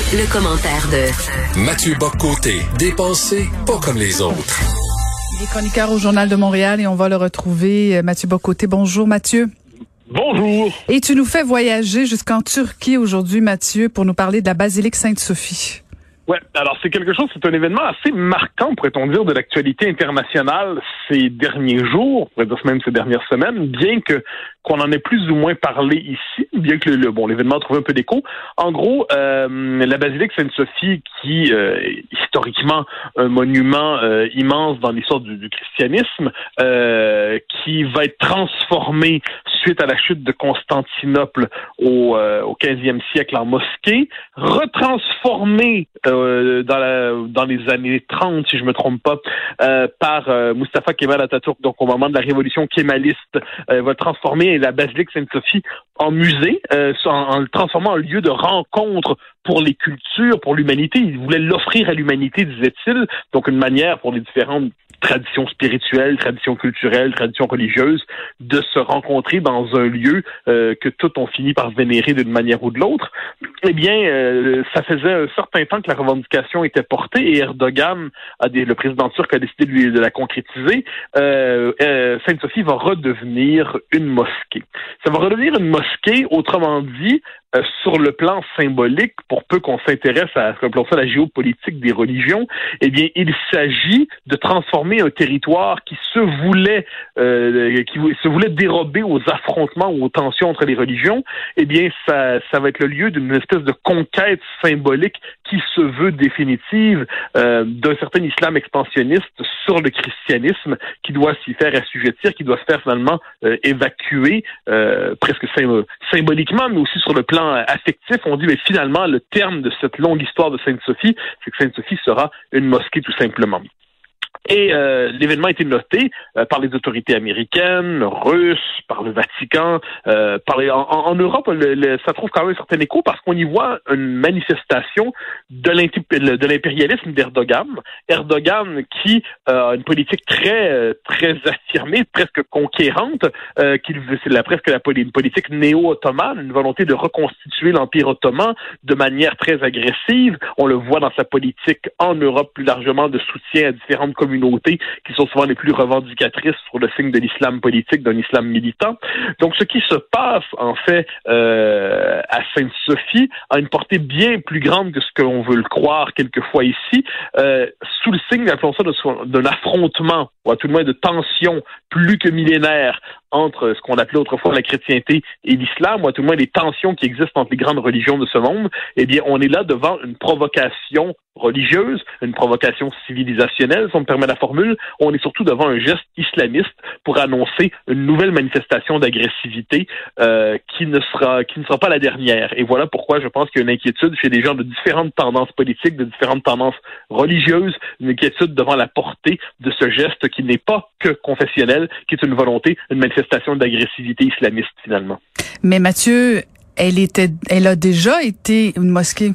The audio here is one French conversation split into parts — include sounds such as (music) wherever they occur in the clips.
Le, commentaire de Mathieu Boccoté, dépensé pas comme les autres. Il est chroniqueur au Journal de Montréal et on va le retrouver. Euh, Mathieu Bocoté. Bonjour Mathieu. Bonjour. Et tu nous fais voyager jusqu'en Turquie aujourd'hui, Mathieu, pour nous parler de la basilique Sainte-Sophie. Ouais, alors c'est quelque chose, c'est un événement assez marquant, pourrait-on dire, de l'actualité internationale ces derniers jours, on pourrait dire même ces dernières semaines, bien que qu'on en ait plus ou moins parlé ici, bien que le, bon l'événement trouve un peu d'écho. En gros, euh, la basilique Sainte-Sophie, qui euh, est historiquement un monument euh, immense dans l'histoire du, du, christianisme, qui va être transformé suite à la chute de Constantinople au, au 15e siècle en mosquée, retransformé dans, la, dans les années 30, si je me trompe pas, par Mustafa Kemal Atatürk, donc au moment de la révolution kémaliste, va transformer la basilique Sainte-Sophie en musée, euh, en, le transformant en lieu de rencontre pour les cultures, pour l'humanité. Il voulait l'offrir à l'humanité, disait-il. Donc une manière pour les différentes traditions spirituelles, traditions culturelles, traditions religieuses, de se rencontrer dans un lieu euh, que tout ont fini par vénérer d'une manière ou de l'autre. Eh bien, euh, ça faisait un certain temps que la revendication était portée et Erdogan, a le président turc, a décidé de, lui, de la concrétiser. Euh, Sainte-Sophie va redevenir une mosquée. Ça va redevenir une mosquée, autrement dit, euh, sur le plan symbolique, pour peu qu'on s'intéresse à ce qu'on la géopolitique des religions, eh bien, il s'agit de transformer un territoire qui se voulait, euh, qui se voulait dérober aux affrontements ou aux tensions entre les religions. Eh bien, ça, ça va être le lieu d'une espèce de conquête symbolique qui se veut définitive euh, d'un certain islam expansionniste sur le christianisme, qui doit s'y faire assujettir, qui doit se faire finalement évacuer presque symboliquement, mais aussi sur le plan affectif, on dit, mais finalement, le terme de cette longue histoire de Sainte-Sophie, c'est que Sainte-Sophie sera une mosquée tout simplement. Et euh, l'événement a été noté euh, par les autorités américaines, russes, par le Vatican. Euh, par en, Europe, ça trouve quand même un certain écho parce qu'on y voit une manifestation de l'impérialisme d'Erdogan. Erdogan qui a une politique très très affirmée, presque conquérante, qui c'est la, presque la, politique néo-ottomane, une volonté de reconstituer l'Empire ottoman de manière très agressive. On le voit dans sa politique en Europe plus largement de soutien à différentes communautés communautés qui sont souvent les plus revendicatrices sur le signe de l'islam politique, d'un islam militant. Donc, ce qui se passe, en fait, euh, à Sainte-Sophie a une portée bien plus grande que ce que l'on veut le croire quelquefois ici, euh, sous le signe, appelons ça, d'un affrontement, ou à tout le moins de tension plus que millénaire entre ce qu'on appelait autrefois la chrétienté et l'islam, ou à tout le moins les tensions qui existent entre les grandes religions de ce monde, eh bien, on est là devant une provocation religieuse, une provocation civilisationnelle, si on me permet la formule. On est surtout devant un geste islamiste pour annoncer une nouvelle manifestation d'agressivité euh, qui ne sera qui ne sera pas la dernière. Et voilà pourquoi je pense qu'il y a une inquiétude chez des gens de différentes tendances politiques, de différentes tendances religieuses, une inquiétude devant la portée de ce geste qui n'est pas que confessionnel, qui est une volonté, une manifestation d'agressivité islamiste finalement. Mais Mathieu, elle était, elle a déjà été une mosquée.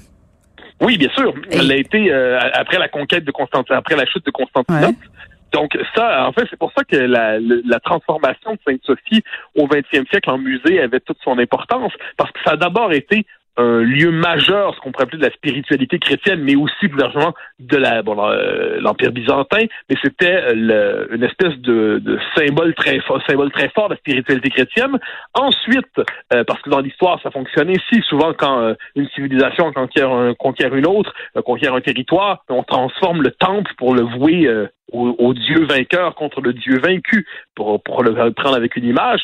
Oui, bien sûr. Elle a été euh, après la conquête de Constantinople, après la chute de Constantinople. Donc ça, en fait, c'est pour ça que la, la transformation de Sainte-Sophie au 20e siècle en musée avait toute son importance, parce que ça a d'abord été un lieu majeur, ce qu'on pourrait appeler de la spiritualité chrétienne, mais aussi plus largement de la bon euh, l'empire byzantin. Mais c'était une espèce de, de, symbole très fort, symbole très fort de la spiritualité chrétienne. Ensuite, euh, parce que dans l'histoire, ça fonctionnait ici. Souvent, quand euh, une civilisation conquiert, conquiert une autre, conquiert un territoire, on transforme le temple pour le vouer au, dieu vainqueur contre le dieu vaincu, pour, le prendre avec une image,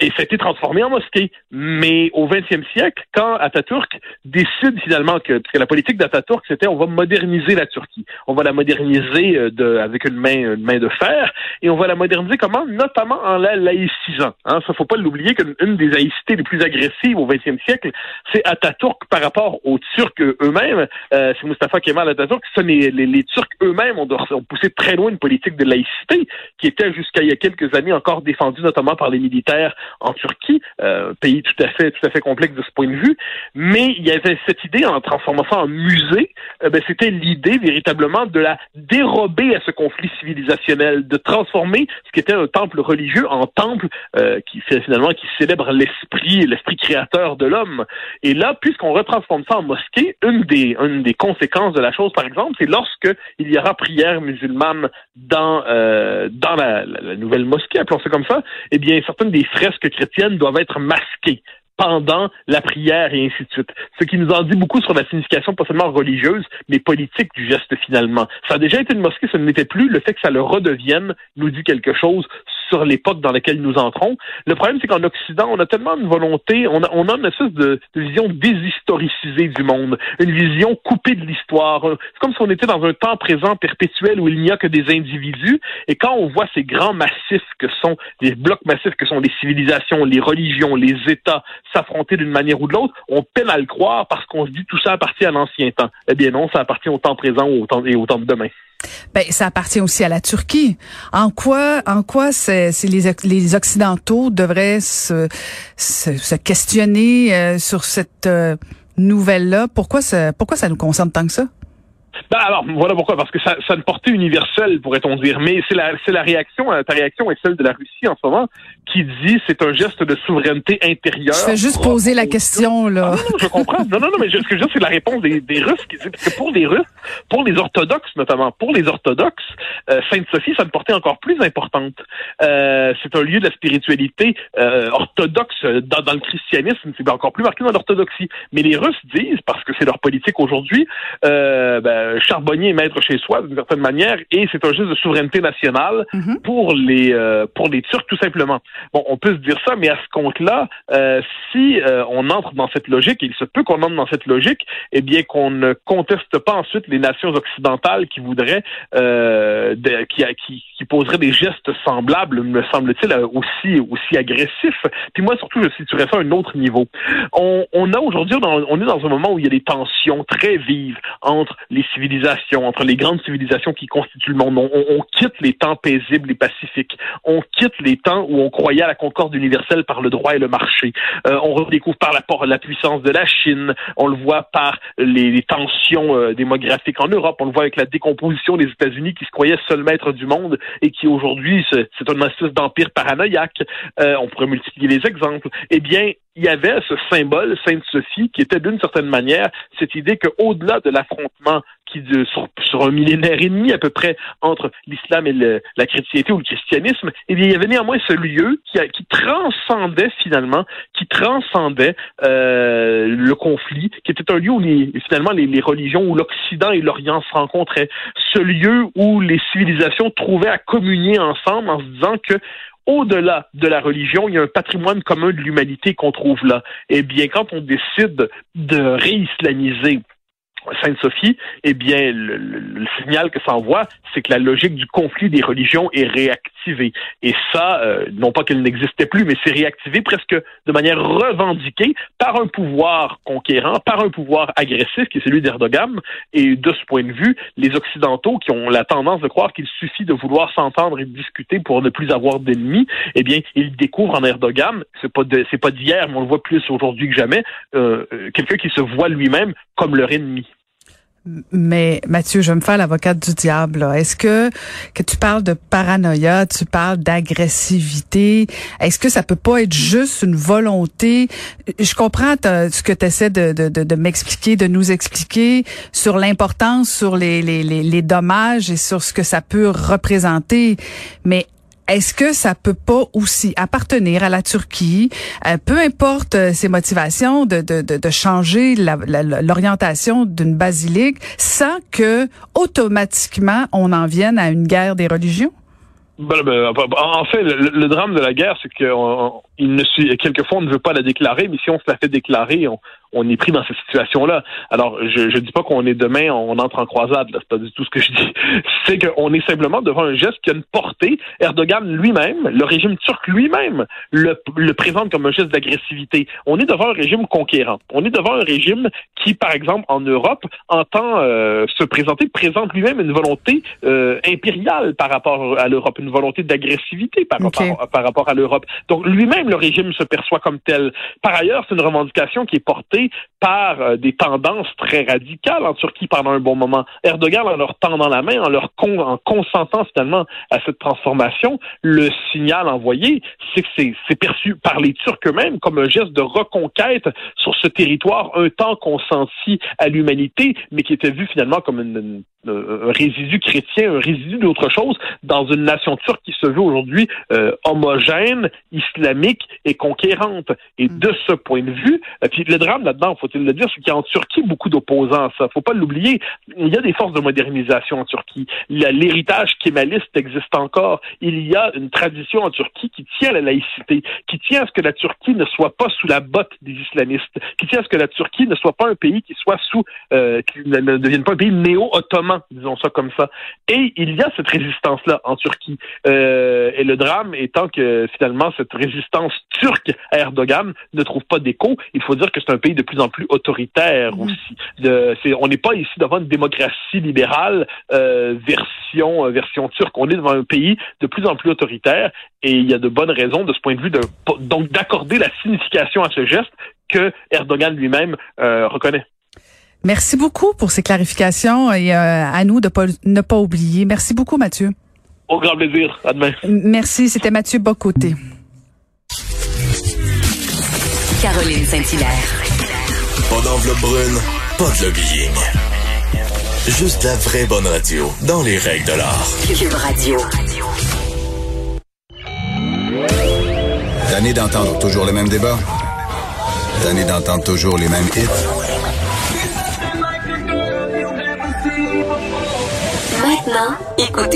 et ça a été transformé en mosquée. Mais au XXe siècle, quand Atatürk décide finalement que, que la politique d'Atatürk, c'était on va moderniser la Turquie, on va la moderniser euh, de, avec une main, une main de fer, et on va la moderniser comment? Notamment en la laïcisant. Hein. Ça, faut pas l'oublier qu'une des laïcités les plus agressives au XXe siècle, c'est Atatürk par rapport aux Turcs eux-mêmes. Euh, c'est Mustafa Kemal Atatürk. Ce les, les, Turcs eux-mêmes ont, ont poussé très loin politique de laïcité qui était jusqu'à il y a quelques années encore défendue notamment par les militaires en Turquie, euh, pays tout à fait tout à fait complexe de ce point de vue. Mais il y avait cette idée en transformant ça en musée, euh, ben, c'était l'idée véritablement de la dérober à ce conflit civilisationnel, de transformer ce qui était un temple religieux en temple euh, qui finalement qui célèbre l'esprit, l'esprit créateur de l'homme. Et là, puisqu'on retransforme ça en mosquée, une des une des conséquences de la chose, par exemple, c'est lorsque il y aura prière musulmane dans euh, dans la, nouvelle mosquée, appelons ça comme ça, eh bien certaines des fresques chrétiennes doivent être masquées pendant la prière et ainsi de suite. Ce qui nous en dit beaucoup sur la signification pas seulement religieuse, mais politique du geste finalement. Ça a déjà été une mosquée, ce n'était plus. Le fait que ça le redevienne nous dit quelque chose sur l'époque dans laquelle nous entrons. Le problème, c'est qu'en Occident, on a tellement une volonté, on a, on a une espèce de, vision déshistoricisée du monde, une vision coupée de l'histoire. C'est comme si on était dans un temps présent perpétuel où il n'y a que des individus. Et quand on voit ces grands massifs que sont, les blocs massifs que sont les civilisations, les religions, les États s'affronter d'une manière ou de l'autre, on peine à le croire parce qu'on se dit tout ça appartient à l'ancien temps. Eh bien non, ça appartient au temps présent et au temps de demain. Ben, ça appartient aussi à la Turquie. En quoi, en quoi c'est, les, les Occidentaux devraient se, se, questionner euh, sur cette euh, nouvelle-là? Pourquoi ça, pourquoi ça nous concerne tant que ça? Ben alors, voilà pourquoi, parce que ça, ça a une portée universelle, pourrait-on dire. Mais c'est la, c'est la réaction, euh, ta réaction est celle de la Russie en ce moment, qui dit c'est un geste de souveraineté intérieure. Je vais juste poser la question, là. Ah, non, je comprends. Non, non, non, mais ce que je veux dire, c'est la réponse des, des Russes. Qui, parce que pour les Russes, pour les orthodoxes notamment, pour les orthodoxes, euh, Sainte-Sophie, ça a une portée encore plus importante. Euh, c'est un lieu de la spiritualité euh, orthodoxe dans, dans, le christianisme, c'est encore plus marqué dans l'orthodoxie. Mais les Russes disent, parce que c'est leur politique aujourd'hui, euh, ben, euh, charbonnier et maître chez soi d'une certaine manière, et c'est un geste de souveraineté nationale mhm. pour les euh, pour les Turcs tout simplement. Bon, on peut se dire ça, mais à ce compte-là, euh, si on entre dans cette logique, et il se peut qu'on entre dans cette logique, eh bien qu'on ne conteste pas ensuite les nations occidentales qui voudraient qui, qui, qui poseraient des gestes semblables, me semble-t-il, aussi aussi agressifs. Puis moi surtout, je situerais ça à un autre niveau. On, on a aujourd'hui, on est dans un moment où il y a des tensions très vives entre les civilisations, entre les grandes civilisations qui constituent le monde. On, quitte les temps paisibles et pacifiques. On quitte les temps où on croyait à la concorde universelle par le droit et le marché. Euh, on redécouvre par la, la, puissance de la Chine. On le voit par les, tensions euh, démographiques en Europe. On le voit avec la décomposition des États-Unis qui se croyaient seul maître du monde et qui aujourd'hui c'est un espèce d'empire paranoïaque. Euh, on pourrait multiplier les exemples. Eh bien, il y avait ce symbole Sainte-Sophie qui était d'une certaine manière cette idée qu'au-delà de l'affrontement qui de, sur, un millénaire et demi à peu près entre l'islam et la chrétienté ou le christianisme, eh bien, il y avait néanmoins ce lieu qui, transcendait finalement, qui transcendait euh, le conflit, qui était un lieu où finalement les, les religions, où l'Occident et l'Orient se rencontraient, ce lieu où les civilisations trouvaient à communier ensemble en se disant que au-delà de la religion, il y a un patrimoine commun de l'humanité qu'on trouve là. Eh bien, quand on décide de réislamiser Sainte-Sophie, eh bien, le, signal que ça envoie, c'est que la logique du conflit des religions est réactivée. Et ça, euh, non pas qu'elle n'existait plus, mais c'est réactivé presque de manière revendiquée par un pouvoir conquérant, par un pouvoir agressif qui est celui d'Erdogan. Et de ce point de vue, les Occidentaux qui ont la tendance de croire qu'il suffit de vouloir s'entendre et discuter pour ne plus avoir d'ennemis, eh bien, ils découvrent en Erdogan, c'est pas pas d'hier, mais on le voit plus aujourd'hui que jamais, euh, euh, quelqu'un qui se voit lui-même comme leur ennemi. Mais Mathieu, je vais me faire l'avocate du diable. Est-ce que que tu parles de paranoïa, tu parles d'agressivité, est-ce que ça peut pas être juste une volonté? Je comprends ce que tu essaies de, de, de, m'expliquer, de nous expliquer sur l'importance, sur les, les, les, les dommages et sur ce que ça peut représenter, mais est-ce que ça peut pas aussi appartenir à la Turquie, euh, peu importe euh, ses motivations, de, de, de, changer l'orientation d'une basilique sans que automatiquement on en vienne à une guerre des religions? Ben, ben, en fait, le, drame de la guerre, c'est qu'on il ne quelquefois on ne veut pas la déclarer, mais si on se la fait déclarer, on, on est pris dans cette situation-là. Alors, je ne dis pas qu'on est demain, on entre en croisade, c'est pas du tout ce que je dis. (laughs) C'est qu'on est simplement devant un geste qui a une portée. Erdogan lui-même, le régime turc lui-même, le, le présente comme un geste d'agressivité. On est devant un régime conquérant. On est devant un régime qui, par exemple, en Europe, entend euh, se présenter, présente lui-même une volonté euh, impériale par rapport à l'Europe, une volonté d'agressivité par, par rapport à l'Europe. Donc, lui-même, le régime se perçoit comme tel. Par ailleurs, c'est une revendication qui est portée par euh, des tendances très radicales en Turquie pendant un bon moment. Erdogan, en leur tendant la main, en leur en consentant finalement à cette transformation, le signal envoyé, c'est que c'est perçu par les Turcs eux-mêmes comme un geste de reconquête sur ce territoire un temps consenti à l'humanité, mais qui était vu finalement comme une un résidu chrétien, un résidu d'autre chose dans une nation turque qui se veut aujourd'hui euh, homogène, islamique et conquérante. Et mm. de ce point de vue, euh, puis le drame là-dedans, faut-il le dire, c'est qu'il y a en Turquie beaucoup d'opposants à ça. Faut pas l'oublier. Il y a des forces de modernisation en Turquie. L'héritage kémaliste existe encore. Il y a une tradition en Turquie qui tient à la laïcité, qui tient à ce que la Turquie ne soit pas sous la botte des islamistes, qui tient à ce que la Turquie ne soit pas un pays qui soit sous, euh, qui ne devienne pas un pays néo-ottoman disons ça comme ça. Et il y a cette résistance-là en Turquie. Euh, et le drame étant que finalement cette résistance turque à Erdogan ne trouve pas d'écho. Il faut dire que c'est un pays de plus en plus autoritaire mmh. aussi. De, on n'est pas ici devant une démocratie libérale euh, version euh, version turque. On est devant un pays de plus en plus autoritaire et il y a de bonnes raisons de ce point de vue de donc d'accorder la signification à ce geste que Erdogan lui-même euh, reconnaît. Merci beaucoup pour ces clarifications et euh, à nous de pas, ne pas oublier. Merci beaucoup, Mathieu. Au grand plaisir. À demain. Merci. C'était Mathieu Bocoté. Caroline Saint-Hilaire. Pas d'enveloppe brune, pas de lobbying. Juste la vraie bonne radio, dans les règles de l'art. Cube Radio. Tanné d'entendre toujours le même débat. Tanné d'entendre toujours les mêmes hits. Maintenant, écoutez.